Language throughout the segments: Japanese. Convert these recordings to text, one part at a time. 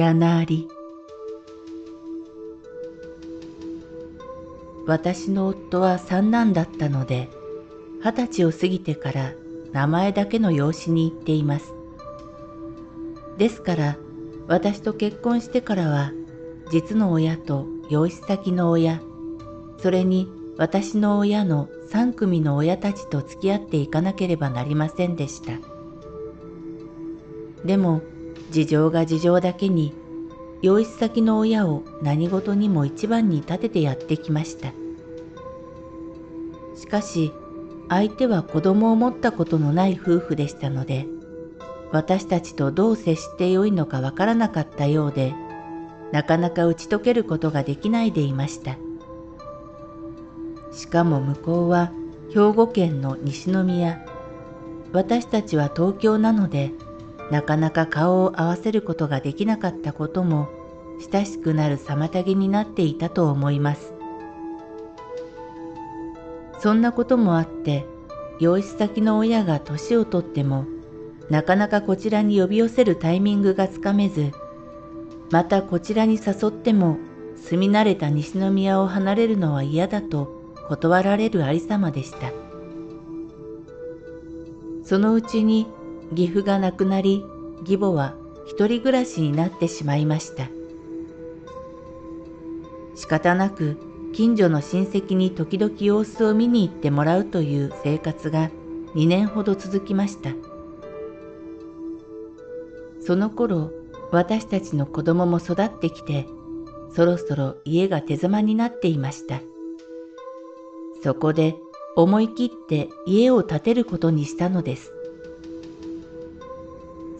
柳。私の夫は三男だったので二十歳を過ぎてから名前だけの養子に行っています。ですから私と結婚してからは実の親と養子先の親それに私の親の三組の親たちと付き合っていかなければなりませんでした。でも事情が事情だけに養子先の親を何事にも一番に立ててやってきました。しかし相手は子供を持ったことのない夫婦でしたので私たちとどう接してよいのかわからなかったようでなかなか打ち解けることができないでいました。しかも向こうは兵庫県の西宮。私たちは東京なのでなかなか顔を合わせることができなかったことも親しくなる妨げになっていたと思います。そんなこともあって、養子先の親が年をとっても、なかなかこちらに呼び寄せるタイミングがつかめず、またこちらに誘っても住み慣れた西宮を離れるのは嫌だと断られるありさまでした。そのうちに義父が亡くなり義母は一人暮らしになってしまいました。仕方なく近所の親戚に時々様子を見に行ってもらうという生活が2年ほど続きました。その頃私たちの子供も育ってきてそろそろ家が手狭になっていました。そこで思い切って家を建てることにしたのです。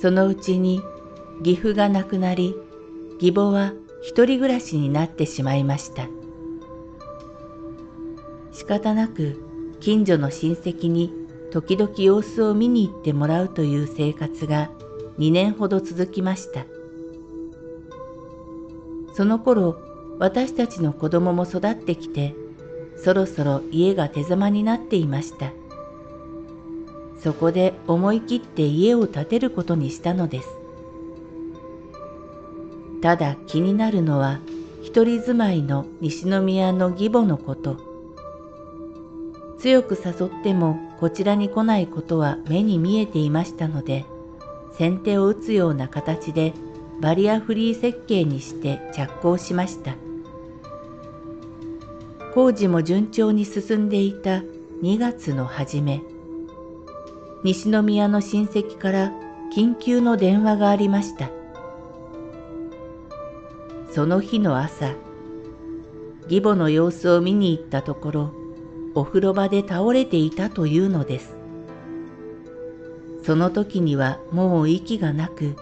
そのうちに義父が亡くなり、義母は一人暮らしになってしまいました。仕方なく近所の親戚に時々様子を見に行ってもらうという生活が2年ほど続きました。その頃、私たちの子供も育ってきて、そろそろ家が手狭になっていました。そこで思い切って家を建てることにしたのです。ただ気になるのは一人住まいの西宮の義母のこと。強く誘ってもこちらに来ないことは目に見えていましたので、先手を打つような形でバリアフリー設計にして着工しました。工事も順調に進んでいた2月の初め、西宮の親戚から緊急の電話がありました。その日の朝、義母の様子を見に行ったところ、お風呂場で倒れていたというのです。その時にはもう息がなく、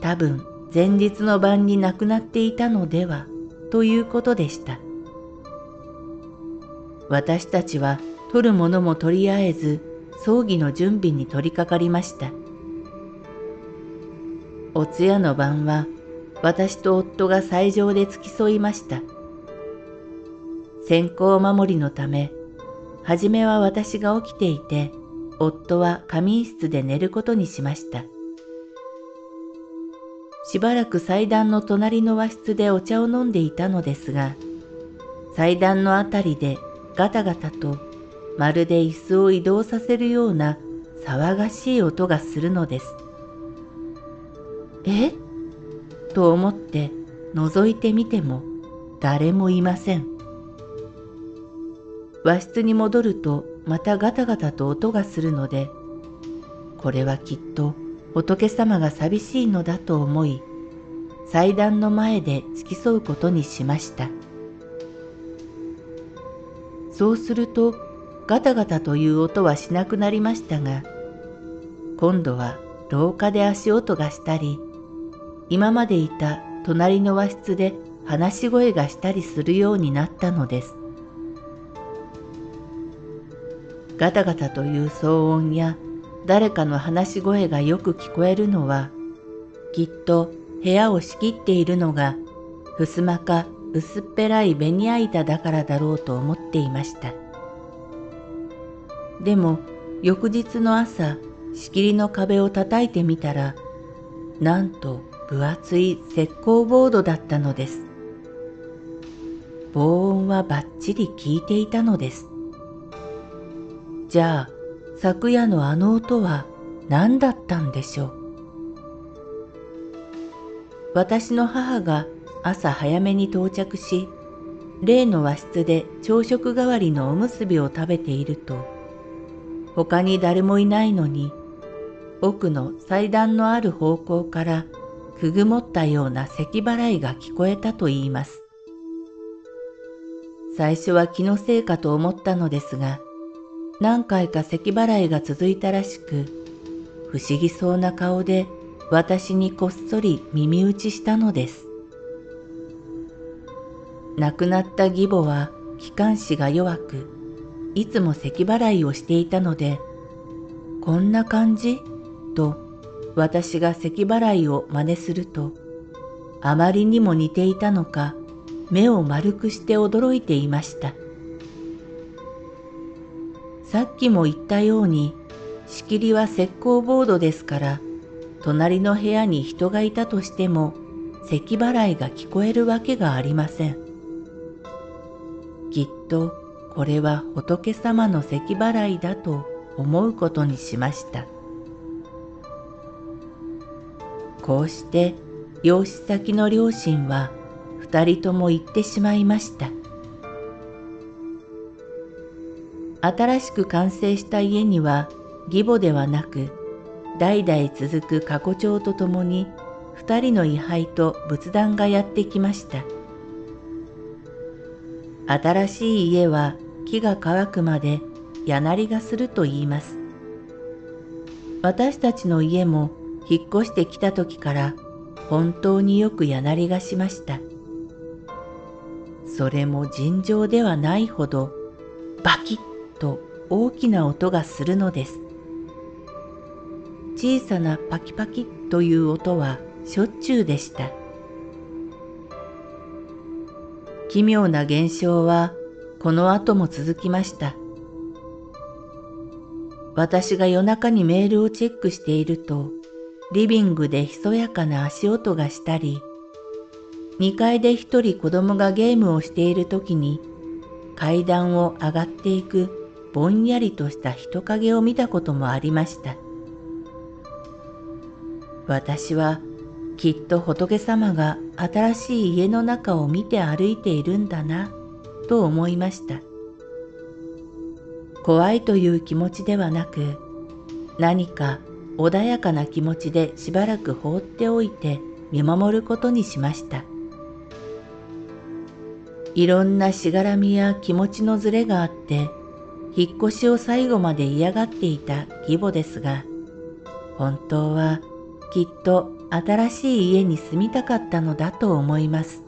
多分前日の晩に亡くなっていたのではということでした。私たちは取るものも取りあえず葬儀の準備に取り掛かりました。お通夜の晩は私と夫が斎場で付き添いました。先行守りのため、はじめは私が起きていて、夫は仮眠室で寝ることにしました。しばらく祭壇の隣の和室でお茶を飲んでいたのですが、祭壇のあたりでガタガタとまるで椅子を移動させるような騒がしい音がするのです。え？と思って覗いてみても誰もいません。和室に戻るとまたガタガタと音がするので、これはきっと仏様が寂しいのだと思い、祭壇の前で付き添うことにしました。そうするとガタガタという音はしなくなりましたが、今度は廊下で足音がしたり、今までいた隣の和室で話し声がしたりするようになったのです。ガタガタという騒音や誰かの話し声がよく聞こえるのは、きっと部屋を仕切っているのが、襖か薄っぺらいベニヤ板だからだろうと思っていました。でも、翌日の朝、仕切りの壁を叩いてみたら、なんと分厚い石膏ボードだったのです。防音はバッチリ効いていたのです。じゃあ、昨夜のあの音は何だったんでしょう？私の母が朝早めに到着し、例の和室で朝食代わりのおむすびを食べていると、他に誰もいないのに、奥の祭壇のある方向からくぐもったような咳払いが聞こえたと言います。最初は気のせいかと思ったのですが、何回か咳払いが続いたらしく、不思議そうな顔で私にこっそり耳打ちしたのです。亡くなった義母は気管支が弱く、いつも咳払いをしていたので、こんな感じ？と私が咳払いを真似すると、あまりにも似ていたのか、目を丸くして驚いていました。さっきも言ったように、仕切りは石膏ボードですから、隣の部屋に人がいたとしても、咳払いが聞こえるわけがありません。きっとこれは仏様の咳払いだと思うことにしました。こうして養子先の両親は二人とも行ってしまいました。新しく完成した家には義母ではなく代々続く過去帳とともに二人の位牌と仏壇がやってきました。新しい家は木が乾くまで柳がすると言います。私たちの家も引っ越してきた時から本当によく柳がしました。それも尋常ではないほどバキッと大きな音がするのです。小さなパキパキという音はしょっちゅうでした。奇妙な現象はこの後も続きました。私が夜中にメールをチェックしていると、リビングでひそやかな足音がしたり、2階で一人子供がゲームをしている時に階段を上がっていくぼんやりとした人影を見たこともありました。私はきっと仏様が新しい家の中を見て歩いているんだなと思いました。怖いという気持ちではなく何か穏やかな気持ちでしばらく放っておいて見守ることにしました。いろんなしがらみや気持ちのずれがあって、引っ越しを最後まで嫌がっていた義母ですが、本当はきっと新しい家に住みたかったのだと思います。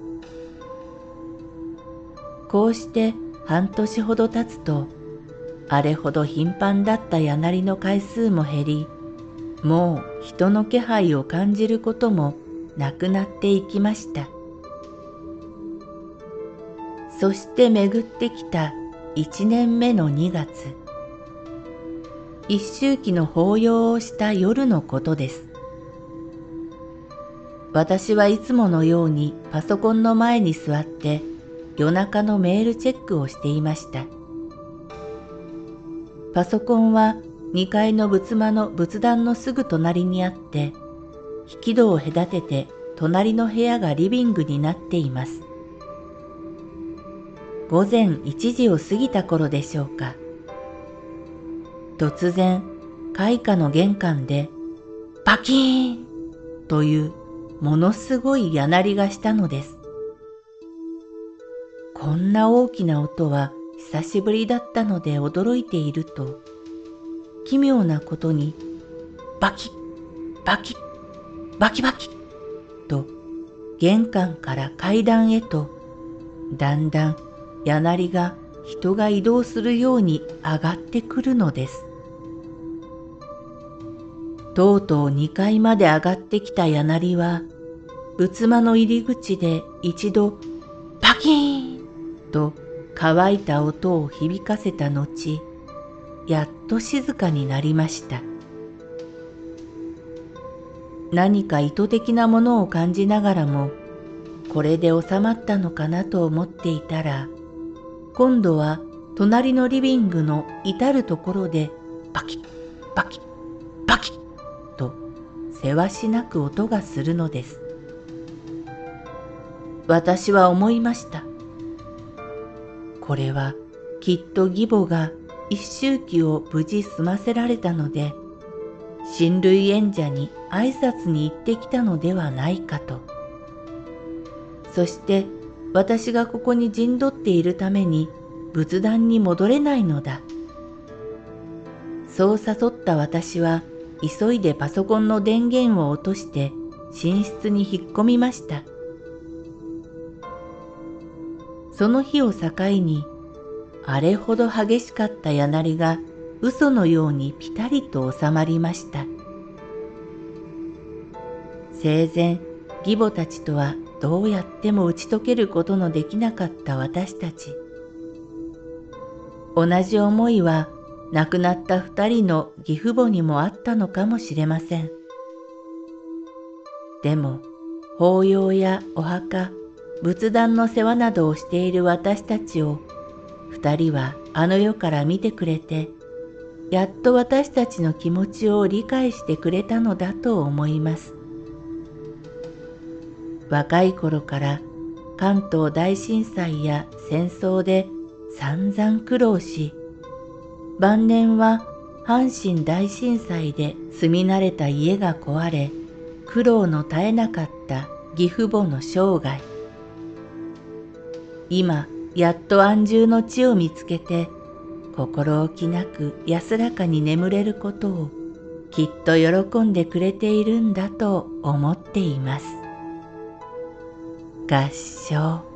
こうして半年ほど経つと、あれほど頻繁だった柳の回数も減り、もう人の気配を感じることもなくなっていきました。そして巡ってきた一年目の2月。一周期の法要をした夜のことです。私はいつものようにパソコンの前に座って夜中のメールチェックをしていました。パソコンは2階の仏間の仏壇のすぐ隣にあって、引き戸を隔てて隣の部屋がリビングになっています。午前1時を過ぎた頃でしょうか。突然、開花の玄関で、パキーンというものすごいやなりがしたのです。こんな大きな音は久しぶりだったので驚いていると、奇妙なことに、バキッバキッ、バキバキと玄関から階段へとだんだん柳が人が移動するように上がってくるのです。とうとう2階まで上がってきた柳は仏間の入り口で一度パキーンと乾いた音を響かせた後、やっと静かになりました。何か意図的なものを感じながらも、これで収まったのかなと思っていたら、今度は隣のリビングの至るところでパキッ、パキッ、パキッとせわしなく音がするのです。私は思いました。これはきっと義母が一周期を無事済ませられたので、親類縁者に挨拶に行ってきたのではないかと。そして私がここに陣取っているために仏壇に戻れないのだ。そう誘った私は急いでパソコンの電源を落として寝室に引っ込みました。その日を境にあれほど激しかった柳が嘘のようにぴたりと収まりました。生前義母たちとはどうやっても打ち解けることのできなかった私たち。同じ思いは亡くなった二人の義父母にもあったのかもしれません。でも、法要やお墓、仏壇の世話などをしている私たちを二人はあの世から見てくれて、やっと私たちの気持ちを理解してくれたのだと思います。若い頃から関東大震災や戦争で散々苦労し、晩年は阪神大震災で住み慣れた家が壊れ、苦労の絶えなかった義父母の生涯。今、やっと安住の地を見つけて、心置きなく安らかに眠れることをきっと喜んでくれているんだと思っています。合唱